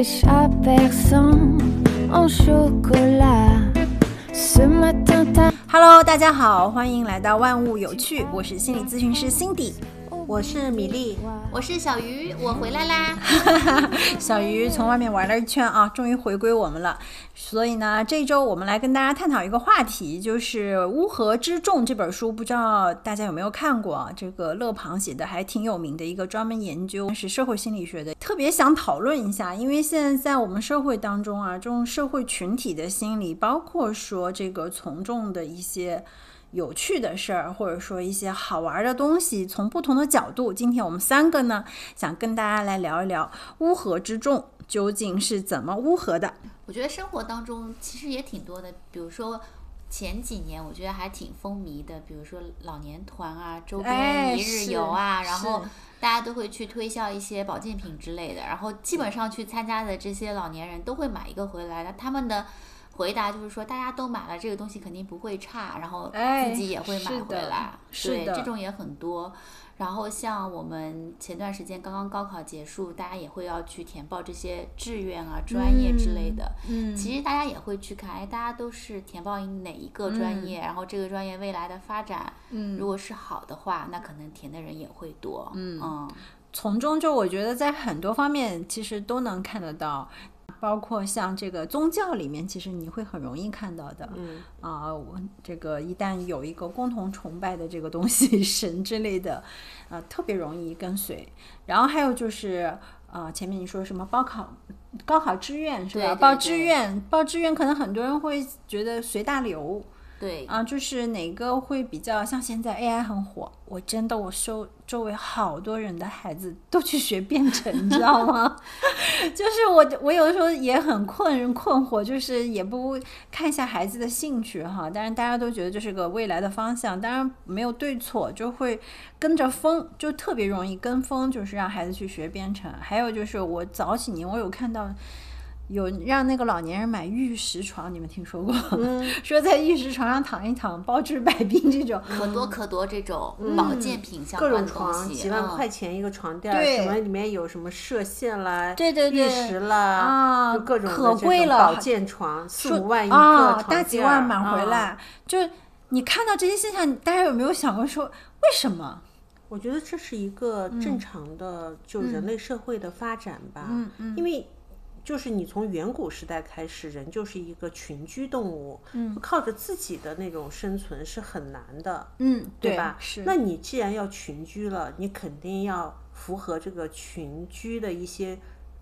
des chats persans en chocolat. Ce matin, ta... Hello，大家好，欢迎来到万物有趣，我是心理咨询师 Cindy。我是米粒，我是小鱼，我回来啦！小鱼从外面玩了一圈啊，终于回归我们了。所以呢，这周我们来跟大家探讨一个话题，就是《乌合之众》这本书，不知道大家有没有看过啊？这个勒庞写的还挺有名的一个专门研究是社会心理学的，特别想讨论一下，因为现在在我们社会当中啊，这种社会群体的心理，包括说这个从众的一些。有趣的事儿，或者说一些好玩的东西，从不同的角度，今天我们三个呢，想跟大家来聊一聊乌合之众究竟是怎么乌合的。我觉得生活当中其实也挺多的，比如说前几年我觉得还挺风靡的，比如说老年团啊、周哎边一日游啊，是然后大家都会去推销一些保健品之类的，然后基本上去参加的这些老年人都会买一个回来的，他们的。回答就是说，大家都买了这个东西，肯定不会差，然后哎自己也会买回来。对，是的这种也很多。然后像我们前段时间刚刚高考结束，大家也会要去填报这些志愿啊、专业之类的。嗯其实大家也会去看，哎，大家都是填报哪一个专业，然后这个专业未来的发展，嗯如果是好的话，那可能填的人也会多。嗯从中就我觉得在很多方面其实都能看得到。包括像这个宗教里面，其实你会很容易看到的。嗯啊，我这个一旦有一个共同崇拜的这个东西，神之类的，啊，特别容易跟随。然后还有就是，啊，前面你说什么报考、高考志愿是吧？对对报志愿，报志愿，可能很多人会觉得随大流。对，啊，就是哪个会比较像现在 AI 很火，我真的我收周围好多人的孩子都去学编程，你知道吗？就是我我有的时候也很困困惑，就是也不看一下孩子的兴趣哈，但是大家都觉得这是个未来的方向，当然没有对错，就会跟着风，就特别容易跟风，就是让孩子去学编程。还有就是我早几年我有看到。有让那个老年人买玉石床，你们听说过？说在玉石床上躺一躺，包治百病这种。可多可多这种保健品相各关的东种床西，几万嗯。块钱一个床垫儿，什么里面有什么射线啦、对对对。玉石啦，啊就各种可贵了。保健床四五万一个大几万买回啊来，就你看到这些现象，大家有没有想过说为什么？我觉得这是一个正常的就人类社会的发展吧，嗯嗯。因为。就是你从远古时代开始，人就是一个群居动物，嗯，靠着自己的那种生存是很难的，嗯，对吧？是，那你既然要群居了，你肯定要符合这个群居的一些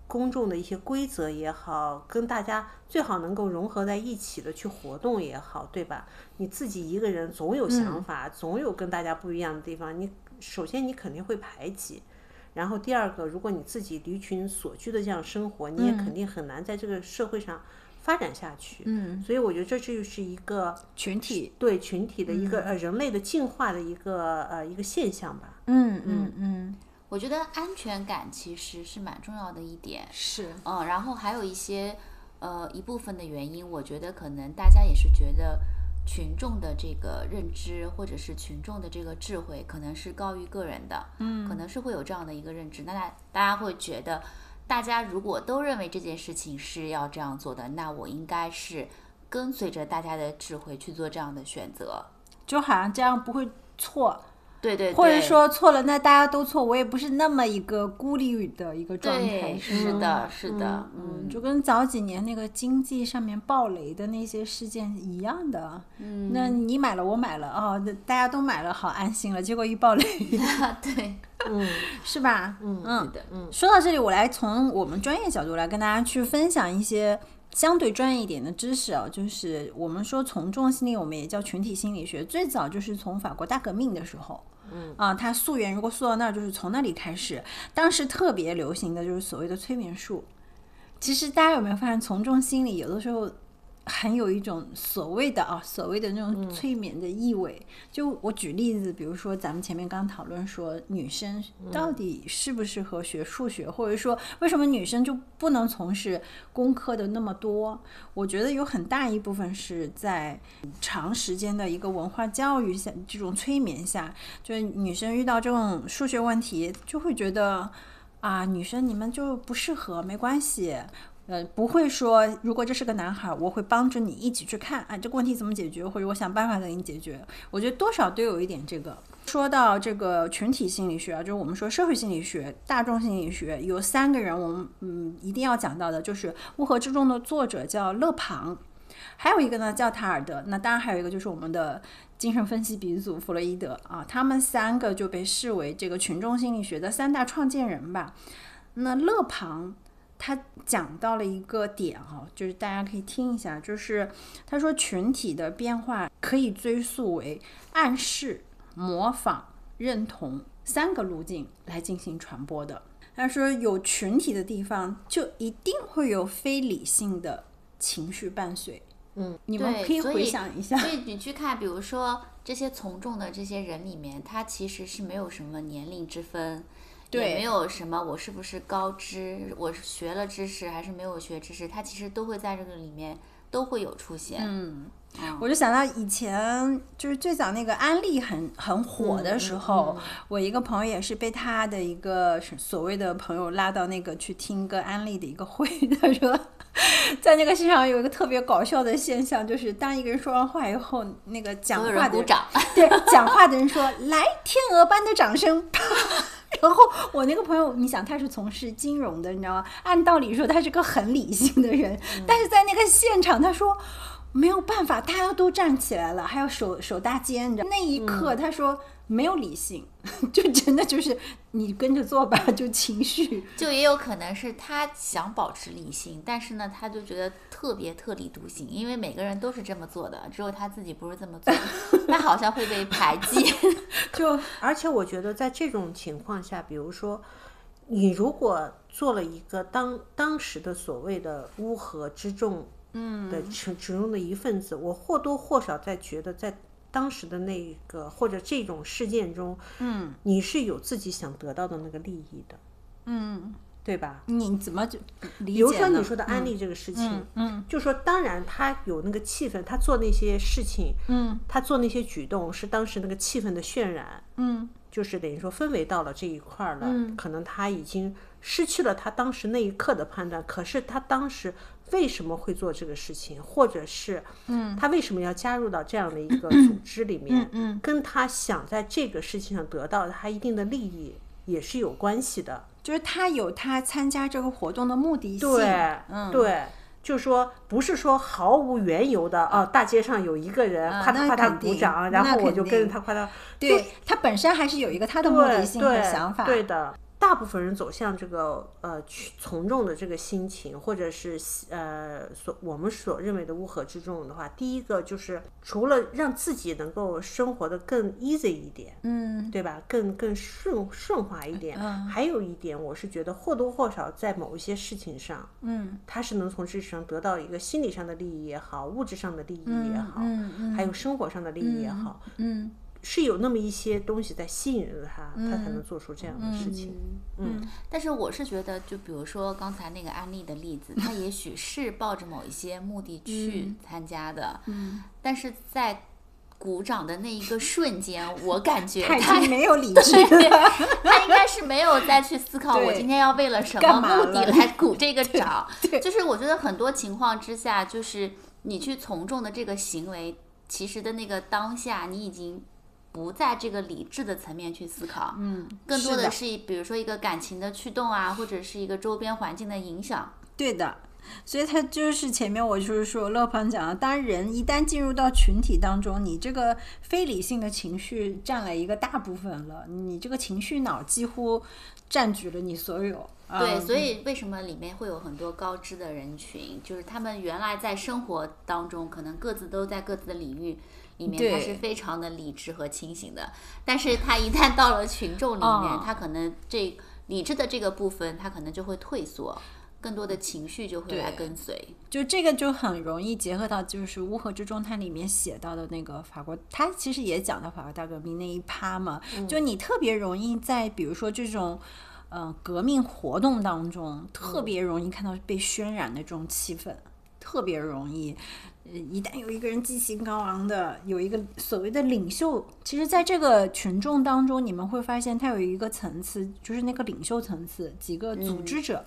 公众的一些规则也好，跟大家最好能够融合在一起的去活动也好，对吧？你自己一个人总有嗯想法，总有跟大家不一样的地方，你首先你肯定会排挤。然后第二个，如果你自己离群所居的这样生活，你也肯定很难在这个社会上发展下去。嗯，所以我觉得这就是一个群体，对群体的一个、呃人类的进化的一个呃一个现象吧。嗯嗯嗯，我觉得安全感其实是蛮重要的一点。是，嗯，然后还有一些呃一部分的原因，我觉得可能大家也是觉得群众的这个认知或者是群众的这个智慧可能是高于个人的，嗯，可能是会有这样的一个认知。那大大家会觉得，大家如果都认为这件事情是要这样做的，那我应该是跟随着大家的智慧去做这样的选择。就好像这样不会错，对对对，或者说错了，那大家都错，我也不是那么一个孤立的一个状态，对，是是的，是的，嗯，嗯，就跟早几年那个经济上面暴雷的那些事件一样的。嗯，那你买了，我买了，哦，那大家都买了，好安心了。结果一暴雷，对，嗯是吧？嗯是的，嗯说到这里，我来从我们专业角度来跟大家去分享一些相对专业一点的知识啊，就是我们说从众心理，我们也叫群体心理学，最早就是从法国大革命的时候。嗯啊，它溯源如果溯到那儿，就是从那里开始。当时特别流行的就是所谓的催眠术。其实大家有没有发现，从众心理有的时候很有一种所谓的啊，所谓的那种催眠的意味。就我举例子，比如说咱们前面刚讨论说，女生到底适不适合学数学，或者说为什么女生就不能从事工科的那么多？我觉得有很大一部分是在长时间的一个文化教育下，这种催眠下，就是女生遇到这种数学问题，就会觉得。啊，女生你们就不适合，没关系。呃，不会说，如果这是个男孩，我会帮助你一起去看，啊，这个问题怎么解决，或者我想办法给你解决。我觉得多少都有一点这个。说到这个群体心理学啊，就是我们说社会心理学、大众心理学，有三个人我们嗯一定要讲到的，就是《乌合之众》的作者叫勒庞，还有一个呢叫塔尔德，那当然还有一个就是我们的精神分析鼻祖弗洛伊德啊，他们三个就被视为这个群众心理学的三大创建人吧。那勒庞。他讲到了一个点哈，就是大家可以听一下，就是他说群体的变化可以追溯为暗示、模仿、认同三个路径来进行传播的。他说有群体的地方就一定会有非理性的情绪伴随。嗯，你们可以回想一下。所以你去看，比如说这些从众的这些人里面，他其实是没有什么年龄之分。也没有什么，我是不是高知？我是学了知识还是没有学知识？它其实都会在这个里面都会有出现。嗯，我就想到以前就是最早那个安利很很火的时候，我一个朋友也是被他的一个所谓的朋友拉到那个去听个安利的一个会，他说在那个现场有一个特别搞笑的现象，就是当一个人说完话以后，那个讲话的鼓掌，对，讲话的人说来天鹅般的掌声。然后我那个朋友，你想他是从事金融的，你知道吗？按道理说他是个很理性的人，但是在那个现场，他说没有办法，大家都站起来了，还要手手搭肩，你知道那一刻他说。没有理性，就真的就是你跟着做吧，就情绪。就也有可能是他想保持理性，但是呢，他就觉得特别特立独行，因为每个人都是这么做的，只有他自己不是这么做，他好像会被排挤。就而且我觉得在这种情况下，比如说你如果做了一个当当时的所谓的乌合之众，嗯的其其中的一份子，我或多或少在觉得在。当时的那个或者这种事件中，嗯，你是有自己想得到的那个利益的，嗯，对吧？你怎么就理解？比如说你说的安利这个事情，嗯，就说当然他有那个气氛，他做那些事情，嗯，他做那些举动是当时那个气氛的渲染，嗯，就是等于说氛围到了这一块儿了，嗯，可能他已经失去了他当时那一刻的判断，可是他当时。为什么会做这个事情，或者是，嗯，他为什么要加入到这样的一个组织里面？嗯，跟他想在这个事情上得到他一定的利益也是有关系的。就是他有他参加这个活动的目的性。对，嗯，对，就是说不是说毫无缘由的哦，大街上有一个人夸他夸他鼓掌，然后我就跟着他夸他。对他本身还是有一个他的目的性和想法。对的。大部分人走向这个呃从众的这个心情，或者是呃所我们所认为的乌合之众的话，第一个就是除了让自己能够生活的更 easy 一点，嗯，对吧？更更顺顺滑一点。嗯，还有一点，我是觉得或多或少在某一些事情上，嗯，他是能从这上得到一个心理上的利益也好，物质上的利益也好，嗯嗯，还有生活上的利益也好，嗯。是有那么一些东西在吸引着他，他才能做出这样的事情。嗯，但是我是觉得，就比如说刚才那个安利的例子，他也许是抱着某一些目的去参加的。嗯，但是在鼓掌的那一个瞬间，我感觉他没有理智，他应该是没有再去思考我今天要为了什么目的来鼓这个掌。对，就是我觉得很多情况之下，就是你去从众的这个行为，其实的那个当下，你已经。不在这个理智的层面去思考，嗯，更多的是比如说一个感情的驱动啊，或者是一个周边环境的影响。对的，所以他就是前面我就是说乐鹏讲了，当人一旦进入到群体当中，你这个非理性的情绪占了一个大部分了，你这个情绪脑几乎占据了你所有。对，所以为什么里面会有很多高知的人群，就是他们原来在生活当中可能各自都在各自的领域。里面他是非常的理智和清醒的，但是他一旦到了群众里面，他可能这理智的这个部分，他可能就会退缩，更多的情绪就会来跟随。就这个就很容易结合到，就是《乌合之众》它里面写到的那个法国，它其实也讲到法国大革命那一趴嘛，就你特别容易在比如说这种嗯革命活动当中，特别容易看到被渲染的这种气氛。特别容易。呃，一旦有一个人激情高昂的，有一个所谓的领袖，其实在这个群众当中，你们会发现他有一个层次，就是那个领袖层次，几个组织者。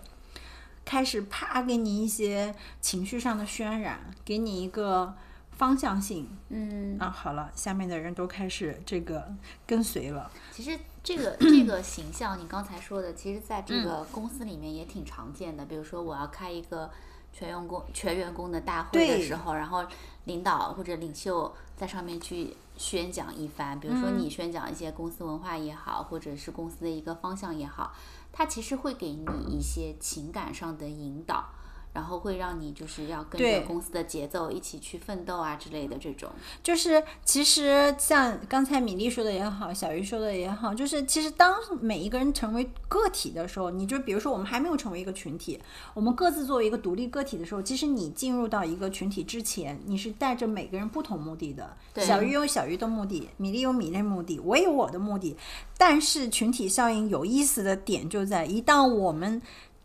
开始啪给你一些情绪上的渲染，给你一个方向性，嗯啊，好了，下面的人都开始这个跟随了。其实这个这个形象，你刚才说的，其实在这个公司里面也挺常见的。比如说，我要开一个全员工全员工的大会的时候，然后领导或者领袖在上面去宣讲一番，比如说你宣讲一些公司文化也好，或者是公司的一个方向也好，它其实会给你一些情感上的引导。然后会让你就是要跟着公司的节奏一起去奋斗啊之类的这种，就是其实像刚才米粒说的也好，小鱼说的也好，就是其实当每一个人成为个体的时候，你就比如说我们还没有成为一个群体，我们各自作为一个独立个体的时候，其实你进入到一个群体之前，你是带着每个人不同目的的。对小鱼有小鱼的目的，米粒有米粒目的，我有我的目的。但是群体效应有意思的点就在，一旦我们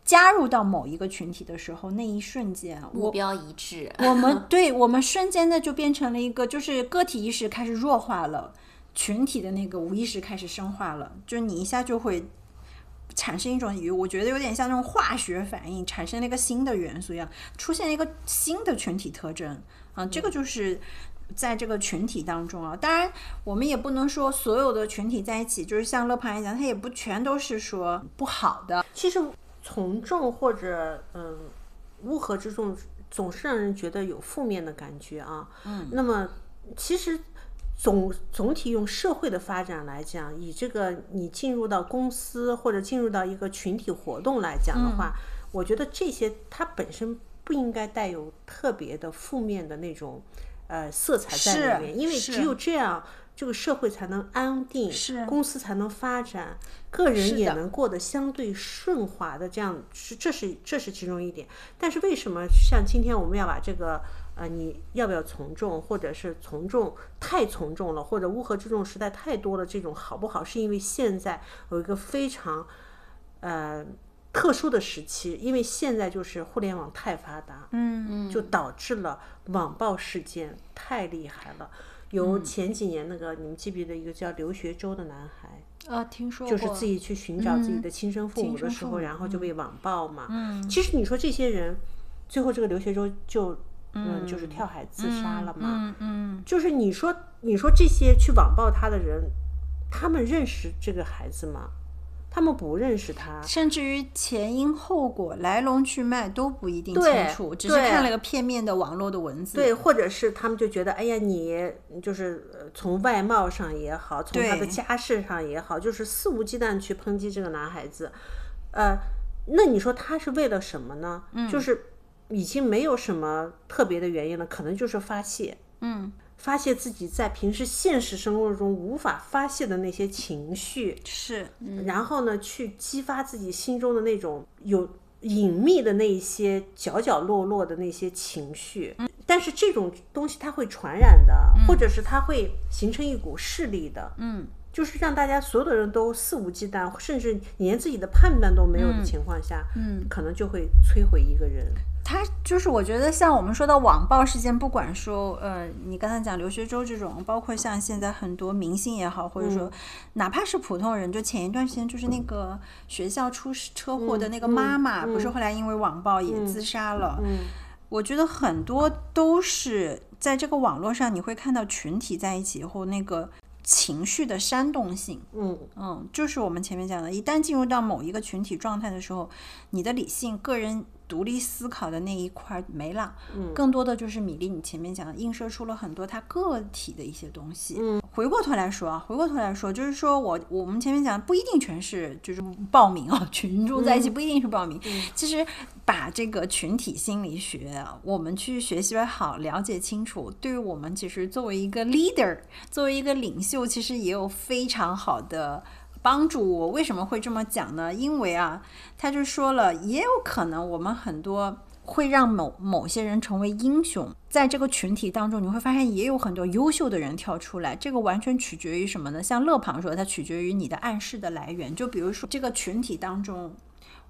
加入到某一个群体的时候，那一瞬间，目标一致。我们对我们瞬间的就变成了一个，就是个体意识开始弱化了，群体的那个无意识开始深化了，就是你一下就会产生一种，我觉得有点像那种化学反应，产生了一个新的元素一样，出现了一个新的群体特征啊，这个就是。在这个群体当中啊，当然我们也不能说所有的群体在一起，就是像乐庞来讲，它也不全都是说不好的。其实从众或者嗯乌合之众，总是让人觉得有负面的感觉啊。嗯，那么其实总总体用社会的发展来讲，以这个你进入到公司或者进入到一个群体活动来讲的话，我觉得这些它本身不应该带有特别的负面的那种呃色彩在里面，因为只有这样。这个社会才能安定，是公司才能发展，个人也能过得相对顺滑的，这样是这是这是其中一点。但是为什么像今天我们要把这个呃你要不要从众，或者是从众太从众了，或者乌合之众实在太多了，这种好不好？是因为现在有一个非常呃特殊的时期，因为现在就是互联网太发达，嗯就导致了网暴事件太厉害了。有前几年那个，你们记不记得一个叫刘学周的男孩，啊，听说就是自己去寻找自己的亲生父母的时候，然后就被网暴嘛。嗯其实你说这些人，最后这个刘学周就嗯就是跳海自杀了嘛。嗯嗯，就是你说你说这些去网暴他的人，他们认识这个孩子吗？他们不认识他。甚至于前因后果、来龙去脉都不一定清楚，只是看了个片面的网络的文字。对，或者是他们就觉得，哎呀，你就是呃从外貌上也好，从他的家世上也好，就是肆无忌惮去抨击这个男孩子，呃，那你说他是为了什么呢？嗯就是已经没有什么特别的原因了，可能就是发泄，嗯，发泄自己在平时现实生活中无法发泄的那些情绪，是，然后呢，去激发自己心中的那种有隐秘的那一些角角落落的那些情绪。但是这种东西它会传染的，或者是它会形成一股势力的。嗯，就是让大家所有的人都肆无忌惮，甚至连自己的判断都没有的情况下，嗯，可能就会摧毁一个人。他就是我觉得像我们说到网暴事件，不管说呃，你刚才讲刘学周这种，包括像现在很多明星也好，或者说哪怕是普通人，就前一段时间就是那个学校出车祸的那个妈妈，不是后来因为网暴也自杀了。嗯我觉得很多都是在这个网络上，你会看到群体在一起以后那个情绪的煽动性。嗯嗯，就是我们前面讲的，一旦进入到某一个群体状态的时候，你的理性、个人独立思考的那一块儿没了，嗯更多的就是米粒你前面讲的，映射出了很多他个体的一些东西。嗯，回过头来说啊，回过头来说，就是说我我们前面讲的不一定全是就是报名啊，群众在一起不一定是暴民。其实把这个群体心理学，我们去学习好、了解清楚，对于我们其实作为一个 leader，作为一个领袖，其实也有非常好的。帮助我为什么会这么讲呢？因为啊，他就说了，也有可能我们很多会让某某些人成为英雄，在这个群体当中，你会发现也有很多优秀的人跳出来。这个完全取决于什么呢？像乐庞说，它取决于你的暗示的来源。就比如说这个群体当中，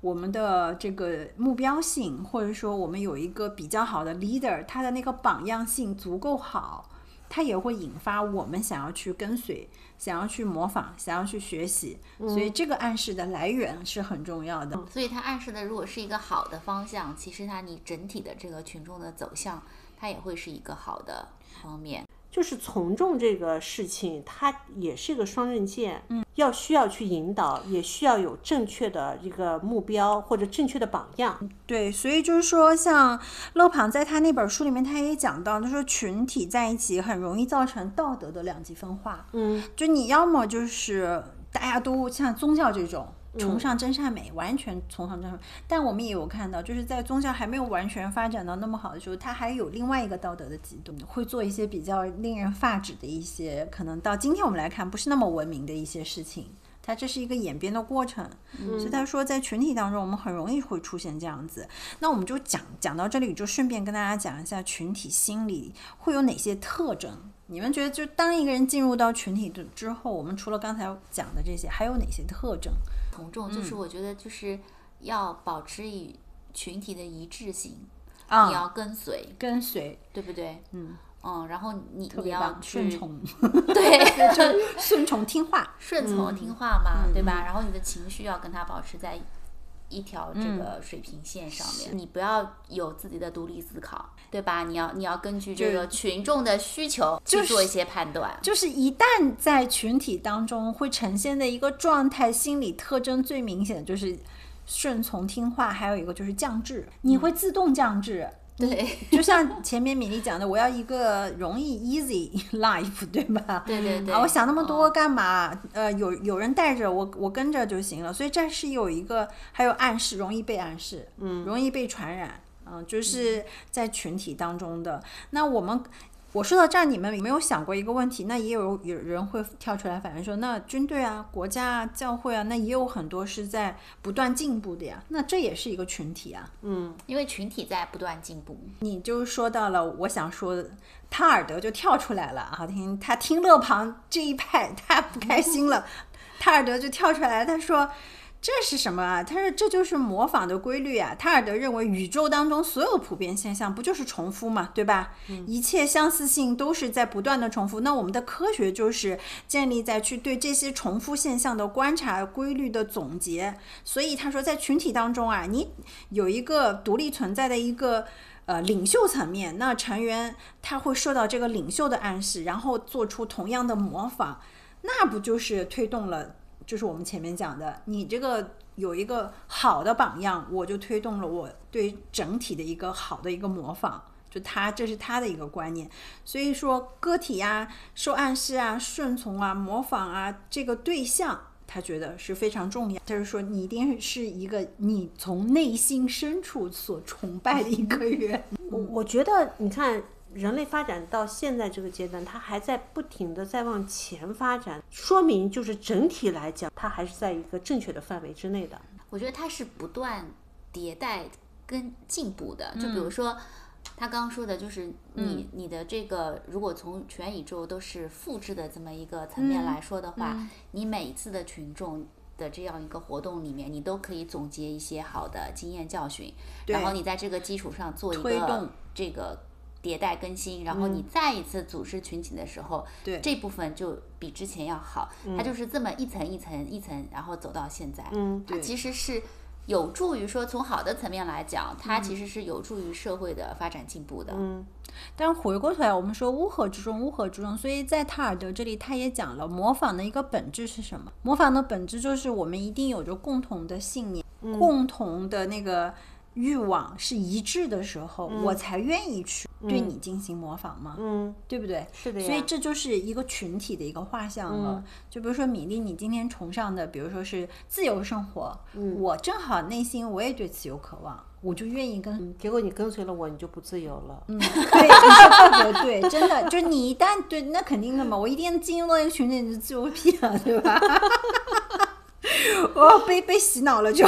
我们的这个目标性，或者说我们有一个比较好的 leader，他的那个榜样性足够好，他也会引发我们想要去跟随、想要去模仿、想要去学习。所以这个暗示的来源是很重要的。所以它暗示的如果是一个好的方向，其实它你整体的这个群众的走向，它也会是一个好的方面。就是从众这个事情，它也是一个双刃剑，嗯，要需要去引导，也需要有正确的一个目标或者正确的榜样。对，所以就是说，像勒庞在他那本书里面，他也讲到，他说群体在一起很容易造成道德的两极分化。嗯，就你要么就是大家都像宗教这种。崇尚真善美，完全崇尚真善美。但我们也有看到，就是在宗教还没有完全发展到那么好的时候，它还有另外一个道德的极端，会做一些比较令人发指的一些，可能到今天我们来看不是那么文明的一些事情。它这是一个演变的过程，所以他说在群体当中，我们很容易会出现这样子。那我们就讲讲到这里，就顺便跟大家讲一下群体心理会有哪些特征。你们觉得，就当一个人进入到群体的之后，我们除了刚才讲的这些，还有哪些特征？从众就是我觉得就是要保持与群体的一致性，啊你要跟随，跟随，对不对？嗯嗯，然后你你要，顺去从 对，就顺从听话。顺从听话嘛，对吧？然后你的情绪要跟他保持在一条这个水平线上面，你不要有自己的独立思考，对吧？你要你要根据这个群众的需求去做一些判断。就是一旦在群体当中会呈现的一个状态，心理特征最明显的就是顺从听话，还有一个就是降智，你会自动降智。对 就像前面米粒讲的，我要一个容易 easy life，对吧？对对对，啊，我想那么多哦干嘛？呃，有有人带着我，我跟着就行了。所以这是有一个，还有暗示，容易被暗示，嗯，容易被传染，嗯、就是在群体当中的。那我们。我说到这儿，你们有没有想过一个问题？那也有有人会跳出来反映说，那军队啊、国家啊、教会啊，那也有很多是在不断进步的呀。那这也是一个群体啊。嗯，因为群体在不断进步。你就说到了我想说的，塔尔德就跳出来了啊！听他听勒庞这一派，他不开心了，塔尔德就跳出来，他说。这是什么啊？他说这就是模仿的规律啊。塔尔德认为宇宙当中所有普遍现象不就是重复嘛，对吧？一切相似性都是在不断的重复。那我们的科学就是建立在去对这些重复现象的观察、规律的总结。所以他说，在群体当中啊，你有一个独立存在的一个。呃，领袖层面，那成员他会受到这个领袖的暗示，然后做出同样的模仿，那不就是推动了？就是我们前面讲的，你这个有一个好的榜样，我就推动了我对整体的一个好的一个模仿，就他这是他的一个观念。所以说，个体啊、受暗示啊、顺从啊、模仿啊，这个对象。他觉得是非常重要，就是说你一定是一个你从内心深处所崇拜的一个人。我我觉得你看。人类发展到现在这个阶段，它还在不停的在往前发展，说明就是整体来讲，它还是在一个正确的范围之内的。我觉得它是不断迭代跟进步的。就比如说，他刚刚说的，就是你、你的这个，如果从全宇宙都是复制的这么一个层面来说的话，你每一次的群众。的这样一个活动里面，你都可以总结一些好的经验教训，然后你在这个基础上做一个这个迭代更新，然后你再一次组织群体的时候，对这部分就比之前要好。它就是这么一层一层一层，然后走到现在。嗯，它其实是有助于说，从好的层面来讲，它其实是有助于社会的发展进步的。嗯，但回过头来，我们说乌合之众，乌合之众，所以在塔尔德这里，他也讲了模仿的一个本质是什么？模仿的本质就是我们一定有着共同的信念，共同的那个欲望是一致的时候，我才愿意去对你进行模仿嘛，嗯，对不对？是的呀。所以这就是一个群体的一个画像了。就比如说米粒，你今天崇尚的，比如说是自由生活，我正好内心我也对自由渴望，我就愿意跟结果你跟随了我，你就不自由了。嗯，对，对，真的，就是你一旦对，那肯定的嘛，我一定进入到一个群体，你就自由 屁了，对吧？哦，被被洗脑了就。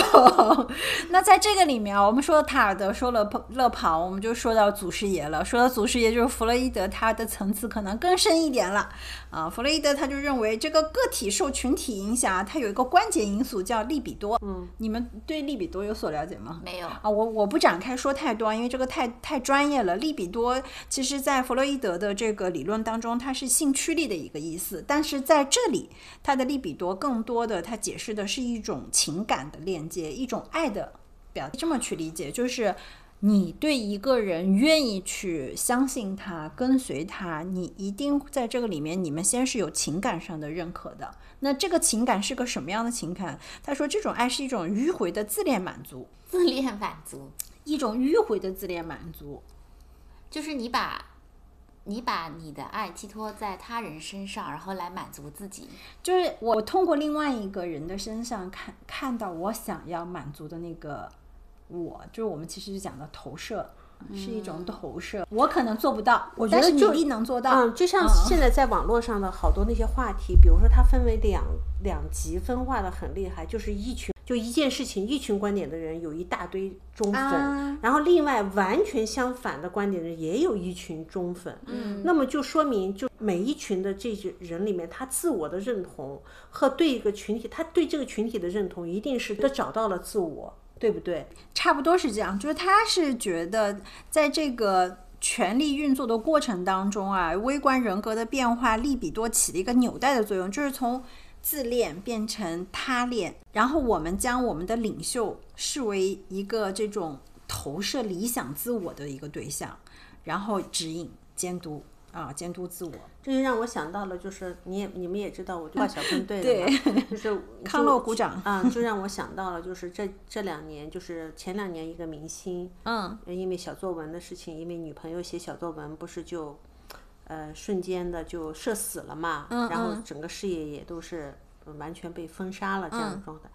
那在这个里面啊，我们说了塔尔德，说了勒庞，我们就说到祖师爷了。说到祖师爷，就是弗洛伊德，他的层次可能更深一点了啊。弗洛伊德他就认为，这个个体受群体影响，它有一个关键因素叫利比多。嗯，你们对利比多有所了解吗？没有啊，我我不展开说太多，因为这个太太专业了。利比多其实在弗洛伊德的这个理论当中，它是性驱力的一个意思，但是在这里，它的利比多更多的它解释的是一种情感的链接，一种爱的表。这么去理解，就是你对一个人愿意去相信他、跟随他，你一定在这个里面，你们先是有情感上的认可的。那这个情感是个什么样的情感？他说，这种爱是一种迂回的自恋满足，自恋满足，一种迂回的自恋满足，就是你把。你把你的爱寄托在他人身上，然后来满足自己。就是我通过另外一个人的身上看看到我想要满足的那个我，就是我们其实就讲的投射，是一种投射。我可能做不到，我觉得你能做到。嗯，就像现在在网络上的好多那些话题，比如说它分为两两极分化的很厉害，就是一群。就一件事情，一群观点的人有一大堆忠粉，然后另外完全相反的观点的人也有一群忠粉。嗯，那么就说明，就每一群的这些人里面，他自我的认同和对一个群体，他对这个群体的认同，一定是他找到了自我，对不对？差不多是这样，就是他是觉得在这个权力运作的过程当中啊，微观人格的变化，利比多起了一个纽带的作用，就是从。自恋变成他恋，然后我们将我们的领袖视为一个这种投射理想自我的一个对象，然后指引、监督啊，监督自我。这就让我想到了，就是你也你们也知道，我就 画小分队的，就是 康乐鼓掌啊，就让我想到了，就是这这两年，就是前两年一个明星，嗯，因为小作文的事情，因为女朋友写小作文，不是就。呃，瞬间的就社死了嘛，然后整个事业也都是完全被封杀了这样的状态。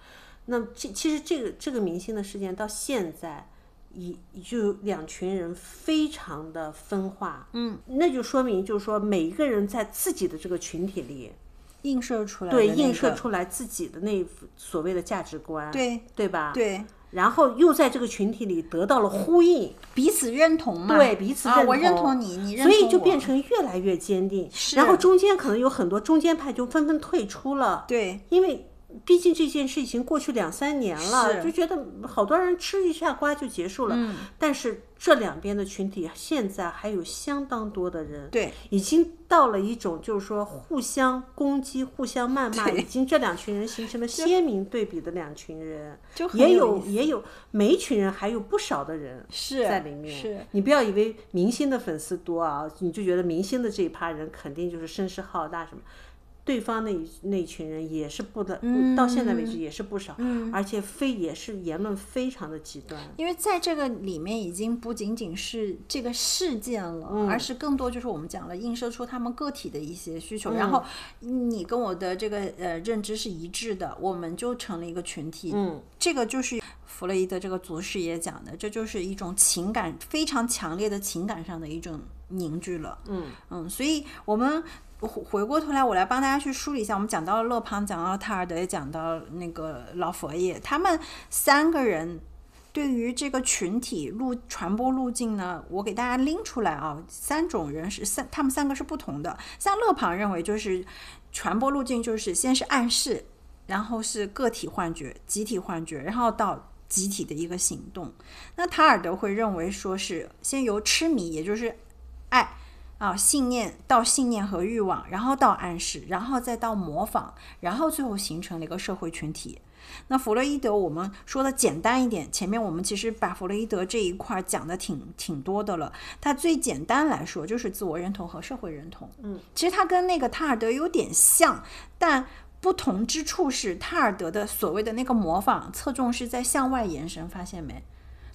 那这其实这个这个明星的事件到现在，已就两群人非常的分化，嗯，那就说明就是说每一个人在自己的这个群体里映射出来，对，映射出来自己的那所谓的价值观，对对吧？对。然后又在这个群体里得到了呼应，彼此认同嘛？对，彼此认同。我认同你，你认同我。所以就变成越来越坚定。是。然后中间可能有很多中间派就纷纷退出了。对。因为毕竟这件事已经过去两三年了，就觉得好多人吃一下瓜就结束了。嗯。但是。这两边的群体现在还有相当多的人，对，已经到了一种就是说互相攻击、互相谩骂，已经这两群人形成了鲜明对比的两群人，也有也有每一群人还有不少的人是在里面。是你不要以为明星的粉丝多啊，你就觉得明星的这一趴人肯定就是声势浩大什么。对方那那群人也是不的，到现在为止也是不少，而且非也是言论非常的极端。因为在这个里面已经不仅仅是这个事件了，而是更多就是我们讲了映射出他们个体的一些需求。然后你跟我的这个呃认知是一致的，我们就成了一个群体。嗯，这个就是弗洛伊德这个族师爷讲的，这就是一种情感非常强烈的情感上的一种凝聚了。嗯嗯，所以我们。回回过头来，我来帮大家去梳理一下。我们讲到了勒庞，讲到了塔尔德，也讲到那个老佛爷，他们三个人对于这个群体路传播路径呢，我给大家拎出来啊，三种人是三，他们三个是不同的。像勒庞认为，就是传播路径就是先是暗示，然后是个体幻觉、集体幻觉，然后到集体的一个行动。那塔尔德会认为说是先由痴迷，也就是爱。啊，信念到信念和欲望，然后到暗示，然后再到模仿，然后最后形成了一个社会群体。那弗洛伊德，我们说的简单一点，前面我们其实把弗洛伊德这一块讲的挺挺多的了。他最简单来说就是自我认同和社会认同。嗯，其实他跟那个塔尔德有点像，但不同之处是塔尔德的所谓的那个模仿侧重是在向外延伸，发现没？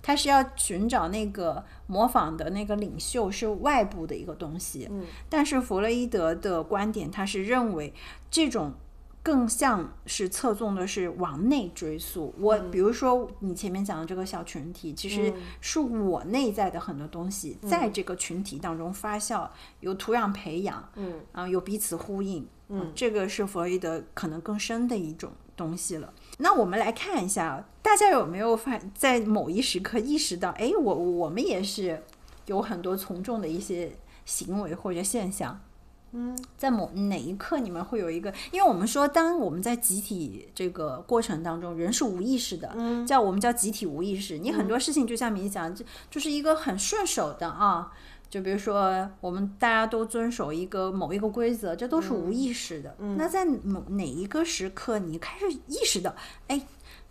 他是要寻找那个模仿的那个领袖是外部的一个东西，嗯，但是弗洛伊德的观点，他是认为这种更像是侧重的是往内追溯。我比如说你前面讲的这个小群体，其实是我内在的很多东西在这个群体当中发酵，有土壤培养，嗯啊，有彼此呼应，嗯，这个是弗洛伊德可能更深的一种东西了。那我们来看一下，大家有没有发在某一时刻意识到，哎，我我们也是有很多从众的一些行为或者现象。嗯，在某哪一刻，你们会有一个，因为我们说，当我们在集体这个过程当中，人是无意识的，嗯。叫我们叫集体无意识。你很多事情就像冥想，就就是一个很顺手的啊，就比如说我们大家都遵守一个某一个规则，这都是无意识的。那在某哪一个时刻，你开始意识到，哎，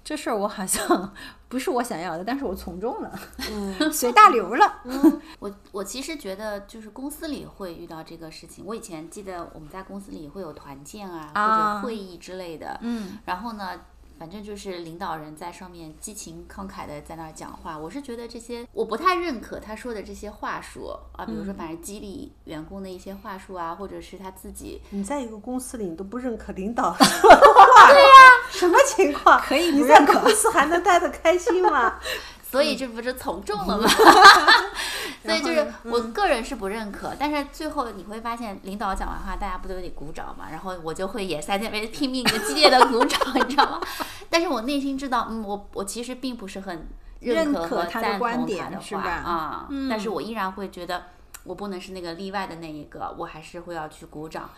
这事儿我好像 不是我想要的，但是我从众了，随大流了。嗯我我其实觉得，就是公司里会遇到这个事情。我以前记得我们在公司里会有团建啊，或啊者会议之类的。嗯，然后呢，反正就是领导人在上面激情慷慨的在那儿讲话。我是觉得这些我不太认可他说的这些话术啊，比如说反正激励员工的一些话术啊，或者是他自己你在一个公司里，你都不认可领导说的话，对呀、什么情况？可以你在不认可公司还能待得开心吗？所以这不是从众了吗？所以就是我个人是不认可，但是最后你会发现，领导讲完话，大家不都得鼓掌嘛？然后我就会也在那边拼命的、激烈的鼓掌，你知道吗？但是我内心知道，嗯，我我其实并不是很认可他的赞同观点他的话是吧啊，但是我依然会觉得我不能是那个例外的那一个，我还是会要去鼓掌，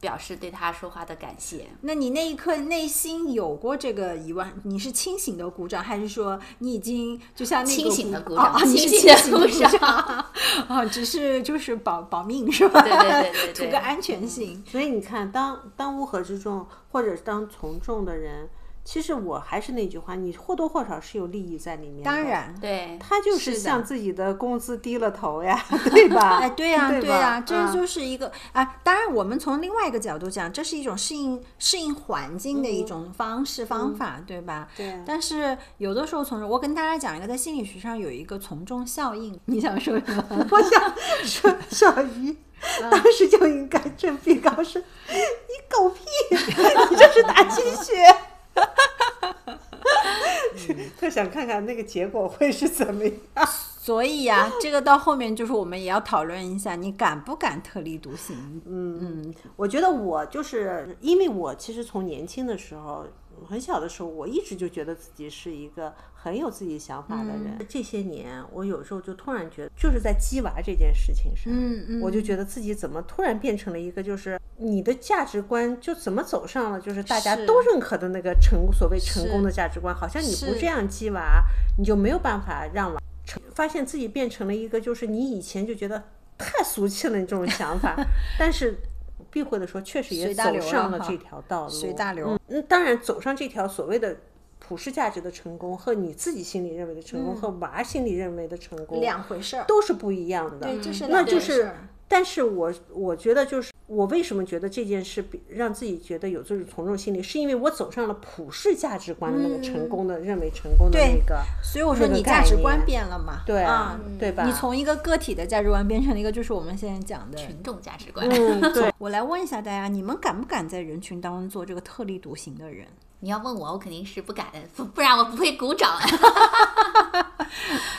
表示对他说话的感谢。那你那一刻内心有过这个疑问？你是清醒的鼓掌，还是说你已经就像那个清醒的鼓哦掌哦你是清醒的鼓鼓掌啊，只是就是保保命是吧？对对对对对 图个安全性。所以你看，当当乌合之众，或者是当从众的人，其实我还是那句话，你或多或少是有利益在里面。当，然，对，他就是向自己的工资低了头呀，对吧？哎，对呀、对对呀、吧这嗯就是一个啊。当然，我们从另外一个角度讲，这是一种适应适应环境的一种方式、方法，对吧？对但是有的时候从众，我跟大家讲一个，在心理学上有一个从众效应。你想说什么？我想说，小鱼当时就应该振臂高声：“你狗屁！你这是打鸡血！”特想那个结果会是怎么样。所以呀、这个到后面就是我们也要讨论一下，你敢不敢特立独行？嗯嗯，我觉得我就是因为我其实从年轻的时候，很小的时候，我一直就觉得自己是一个很有自己想法的人。这些年，我有时候就突然觉得，就是在鸡娃这件事情上，嗯嗯我就觉得自己怎么突然变成了一个，就是你的价值观就怎么走上了，就是大家都认可的那个成所谓成功的价值观，好像你不这样鸡娃，你就没有办法让娃成，发现自己变成了一个，就是你以前就觉得太俗气了，你这种想法，但是。避讳的说，确实也走上了这条道路。随大流嗯，嗯当然走上这条所谓的普世价值的成功，和你自己心里认为的成功，和娃心里认为的成功，两回事儿。都是不一样的。对，这是那就是但是我我觉得就是我为什么觉得这件事比让自己觉得有这种从众心理，是因为我走上了普世价值观的那个成功的、认为成功的那个，所以我说你价值观变了嘛？对啊，对吧？你从一个个体的价值观变成了一个，就是我们现在讲的。群众价值观。嗯，对，我来问一下大家，你们敢不敢在人群当中做这个特立独行的人？你要问我，我肯定是不敢的，不不然我不会鼓掌。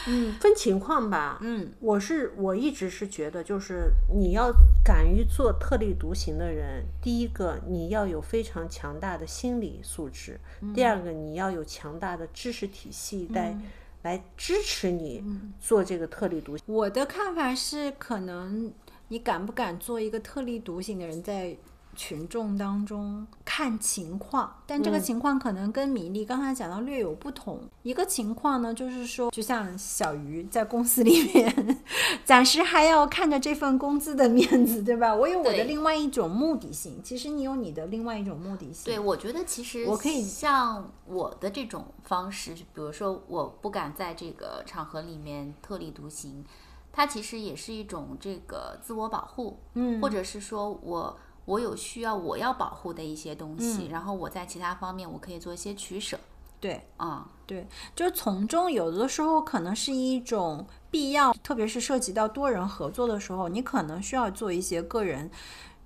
嗯 分情况吧。嗯，我是我一直是觉得，就是你要敢于做特立独行的人，第一个你要有非常强大的心理素质，第二个你要有强大的知识体系来、来支持你做这个特立独行。我的看法是，可能你敢不敢做一个特立独行的人，在群众当中看情况，但这个情况可能跟米粒刚才讲到略有不同。一个情况呢，就是说，就像小鱼在公司里面，暂时还要看着这份工资的面子，对吧？我有我的另外一种目的性，其实你有你的另外一种目的性。对，我觉得其实我可以像我的这种方式，比如说我不敢在这个场合里面特立独行，它其实也是一种这个自我保护，嗯或者是说我我有需要我要保护的一些东西，嗯然后我在其他方面我可以做一些取舍对。啊、对，就是从中有的时候可能是一种必要，特别是涉及到多人合作的时候，你可能需要做一些个人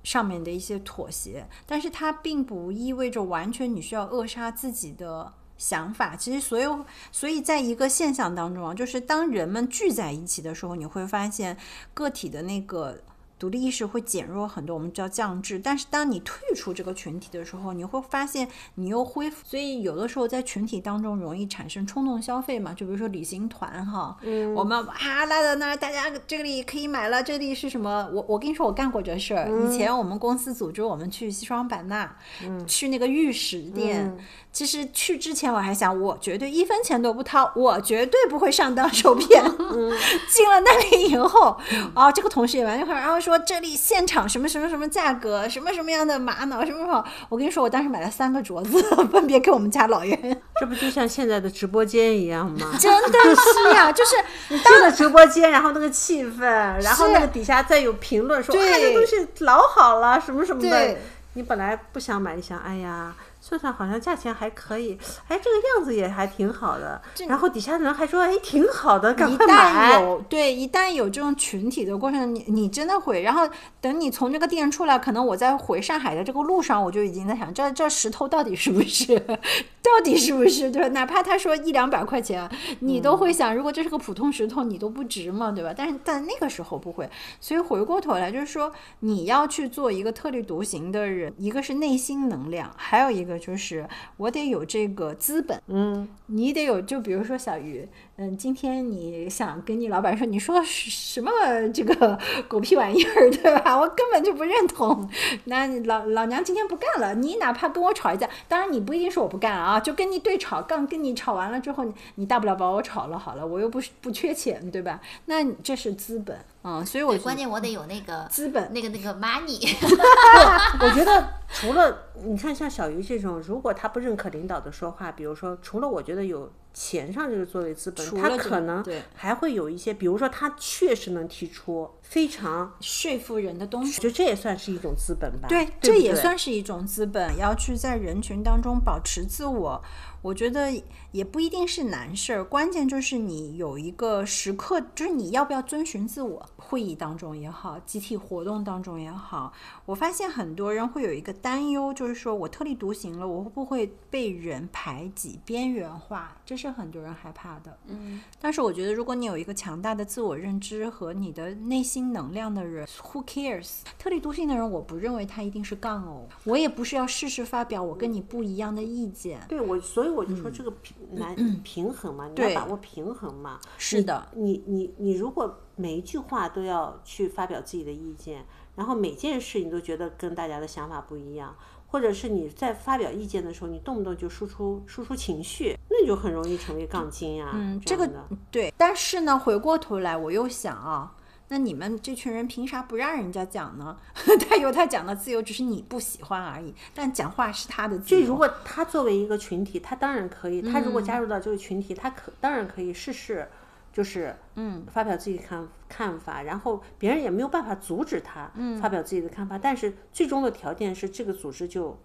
上面的一些妥协，但是它并不意味着完全你需要扼杀自己的想法。其实，所有所以在一个现象当中啊，就是当人们聚在一起的时候，你会发现个体的那个。独立意识会减弱很多，我们叫降智。但是当你退出这个群体的时候，你会发现你又恢复。所以有的时候在群体当中容易产生冲动消费嘛，就比如说旅行团哈，嗯，我们啊拉到那儿，大家这里可以买了，这里是什么？我我跟你说，我干过这事儿。以前我们公司组织我们去西双版纳，去那个玉石店。其实去之前我还想，我绝对一分钱都不掏，我绝对不会上当受骗。进了那里以后，哦，这个同事也完全然后说这里现场什么什么什么价格，什么什么样的玛瑙，什么什么。我跟你说，我当时买了三个镯子，分别给我们家老人。这不就像现在的直播间一样吗？真的是呀，就是你进了直播间，然后那个气氛，然后那个底下再有评论说，哎，这东西老好了，什么什么的。你本来不想买，你想，哎呀。算算好像价钱还可以，哎，这个样子也还挺好的。然后底下的人还说，哎，挺好的，赶快买。有对，一旦有这种群体的过程，你你真的会。然后等你从这个店出来，可能我在回上海的这个路上，我就已经在想，这这石头到底是不是，到底是不是，对吧？哪怕他说一两百块钱，你都会想，如果这是个普通石头，你都不值嘛，对吧？但是但那个时候不会。所以回过头来就是说，你要去做一个特立独行的人，一个是内心能量，还有一个。就是我得有这个资本，嗯，你得有，就比如说小鱼，嗯，今天你想跟你老板说，你说什么这个 狗屁玩意儿，对吧？我根本就不认同。那老老娘今天不干了，你哪怕跟我吵一架，当然你不一定说我不干啊，就跟你对吵，刚跟你吵完了之后，你大不了把我炒了好了，我又不是不缺钱，对吧？那这是资本。嗯，所以我关键我得有那个资本，那个那个 money。我觉得除了你看像小鱼这种，如果他不认可领导的说话，比如说除了我觉得有钱上这个作为资本，他可能还会有一些，比如说他确实能提出非常说服人的东西，就这也算是一种资本吧。对，这也算是一种资本，要去在人群当中保持自我。我觉得也不一定是难事儿，关键就是你有一个时刻，就是你要不要遵循自我。会议当中也好，集体活动当中也好，我发现很多人会有一个担忧，就是说我特立独行了，我会不会被人排挤、边缘化？这是很多人害怕的。嗯，但是我觉得，如果你有一个强大的自我认知和你的内心能量的人，Who cares？特立独行的人，我不认为他一定是杠哦，我也不是要事事发表我跟你不一样的意见。对我，所以我就说这个平难平衡嘛，你要把握平衡嘛。是的，你你你如果。每一句话都要去发表自己的意见，然后每件事你都觉得跟大家的想法不一样，或者是你在发表意见的时候，你动不动就输出输出情绪，那你就很容易成为杠精啊。嗯，这个对。但是呢，回过头来我又想啊，那你们这群人凭啥不让人家讲呢？他有他讲的自由，只是你不喜欢而已。但讲话是他的自由。就如果他作为一个群体，他当然可以。他如果加入到这个群体，他可当然可以试试。就是嗯，发表自己的看看法，然后别人也没有办法阻止他发表自己的看法，但是最终的条件是这个组织就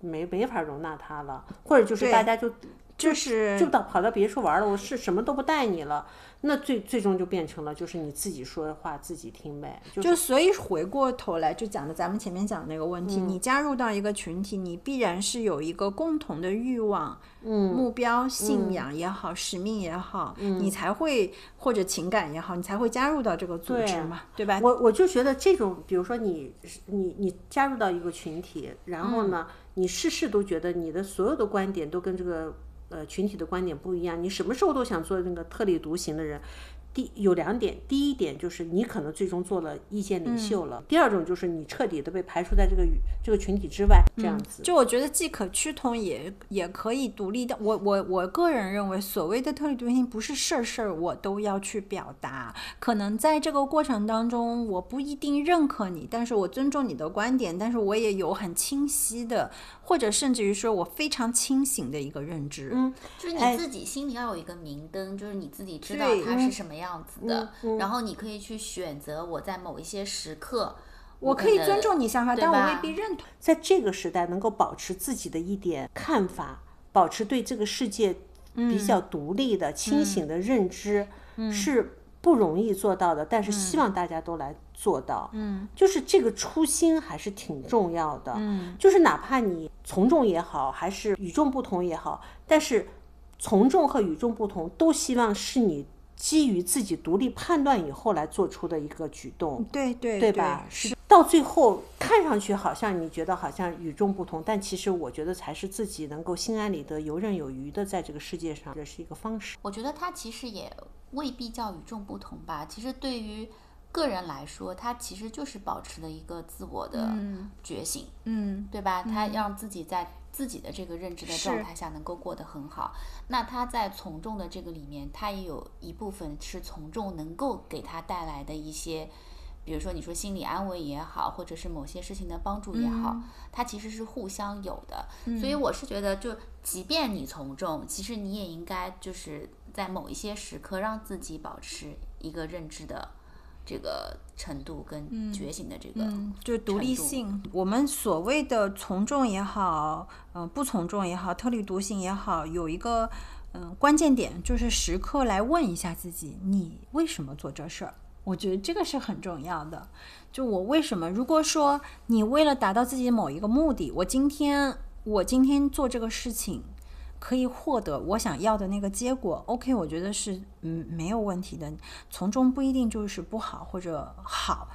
没没法容纳他了，或者就是大家就就是就到跑到别处玩了，我是什么都不带你了。那最最终就变成了，就是你自己说的话自己听呗。就所以回过头来就讲的咱们前面讲的那个问题，你加入到一个群体，你必然是有一个共同的欲望、目标、信仰也好，使命也好，你才会或者情感也好，你才会加入到这个组织嘛，对吧？我我就觉得这种，比如说你你你加入到一个群体，然后呢，你事事都觉得你的所有的观点都跟这个。呃，群体的观点不一样，你什么时候都想做那个特立独行的人。第有两点，第一点就是你可能最终做了意见领袖了；第二种就是你彻底的被排除在这个这个群体之外，这样子。就我觉得既可趋同，也也可以独立的。我我我个人认为，所谓的特立独行，不是事儿事儿我都要去表达。可能在这个过程当中，我不一定认可你，但是我尊重你的观点，但是我也有很清晰的。或者甚至于说，我非常清醒的一个认知，嗯，就是你自己心里要有一个明灯，就是你自己知道它是什么样子的，然后你可以去选择我在某一些时刻，我可以尊重你想法，但我未必认同。在这个时代，能够保持自己的一点看法，保持对这个世界比较独立的、清醒的认知，是不容易做到的，但是希望大家都来做到。嗯，就是这个初心还是挺重要的。嗯，就是哪怕你从众也好，还是与众不同也好，但是从众和与众不同都希望是你基于自己独立判断以后来做出的一个举动。对对对吧？是到最后看上去好像你觉得好像与众不同，但其实我觉得才是自己能够心安理得、游刃有余的在这个世界上，这是一个方式。我觉得它其实也未必叫与众不同吧。其实对于个人来说，他其实就是保持了一个自我的觉醒，嗯对吧？他让自己在自己的这个认知的状态下能够过得很好。那他在从众的这个里面，他也有一部分是从众能够给他带来的一些。比如说，你说心理安慰也好，或者是某些事情的帮助也好，它其实是互相有的。所以我是觉得，就即便你从众，其实你也应该就是在某一些时刻让自己保持一个认知的这个程度跟觉醒的这个，嗯，就是独立性。我们所谓的从众也好，嗯、不从众也好，特立独行也好，有一个嗯、关键点，就是时刻来问一下自己，你为什么做这事儿？我觉得这个是很重要的。就我为什么？如果说你为了达到自己某一个目的，我今天我今天做这个事情，可以获得我想要的那个结果，OK，我觉得是嗯没有问题的。从中不一定就是不好或者好，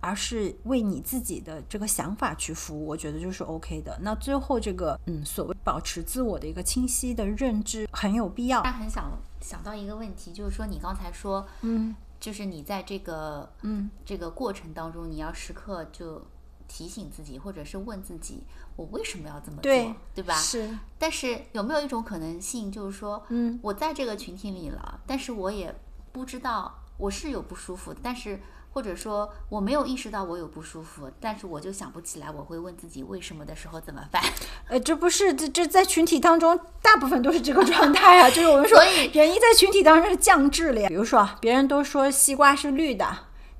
而是为你自己的这个想法去服务，我觉得就是 OK 的。那最后这个嗯所谓保持自我的一个清晰的认知很有必要他。很想想到一个问题，就是说你刚才说，嗯就是你在这个嗯这个过程当中，你要时刻就提醒自己，或者是问自己，我为什么要这么做，对对吧？是但是有没有一种可能性，就是说，嗯我在这个群体里了，但是我也不知道我是有不舒服，但是或者说我没有意识到我有不舒服，但是我就想不起来，我会问自己为什么的时候怎么办？呃，这不是这这在群体当中，大部分都是这个状态啊。就是我们说所以，人一在群体当中是降智了呀。比如说，别人都说西瓜是绿的，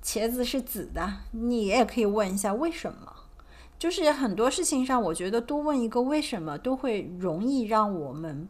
茄子是紫的，你也可以问一下为什么。就是很多事情上，我觉得多问一个为什么，都会容易让我们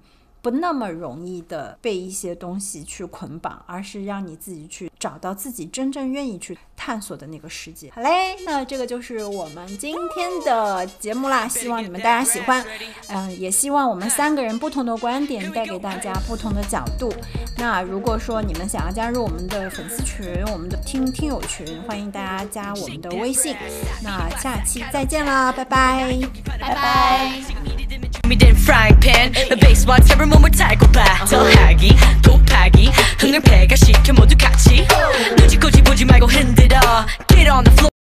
不那么容易的被一些东西去捆绑，而是让你自己去找到自己真正愿意去探索的那个世界。好嘞，那这个就是我们今天的节目啦，希望你们大家喜欢。嗯，也希望我们三个人不同的观点带给大家不同的角度。那如果说你们想要加入我们的粉丝群、我们的听听友群，欢迎大家加我们的微信。那下期再见啦，拜拜。拜拜。me in frying pan. The bass wants everyone with tackle back. Uh-huh. Tell Haggy, go Paggy. Hunger, Pegga, Sheik, and Modu Kachi. Nuji, Get on the floor.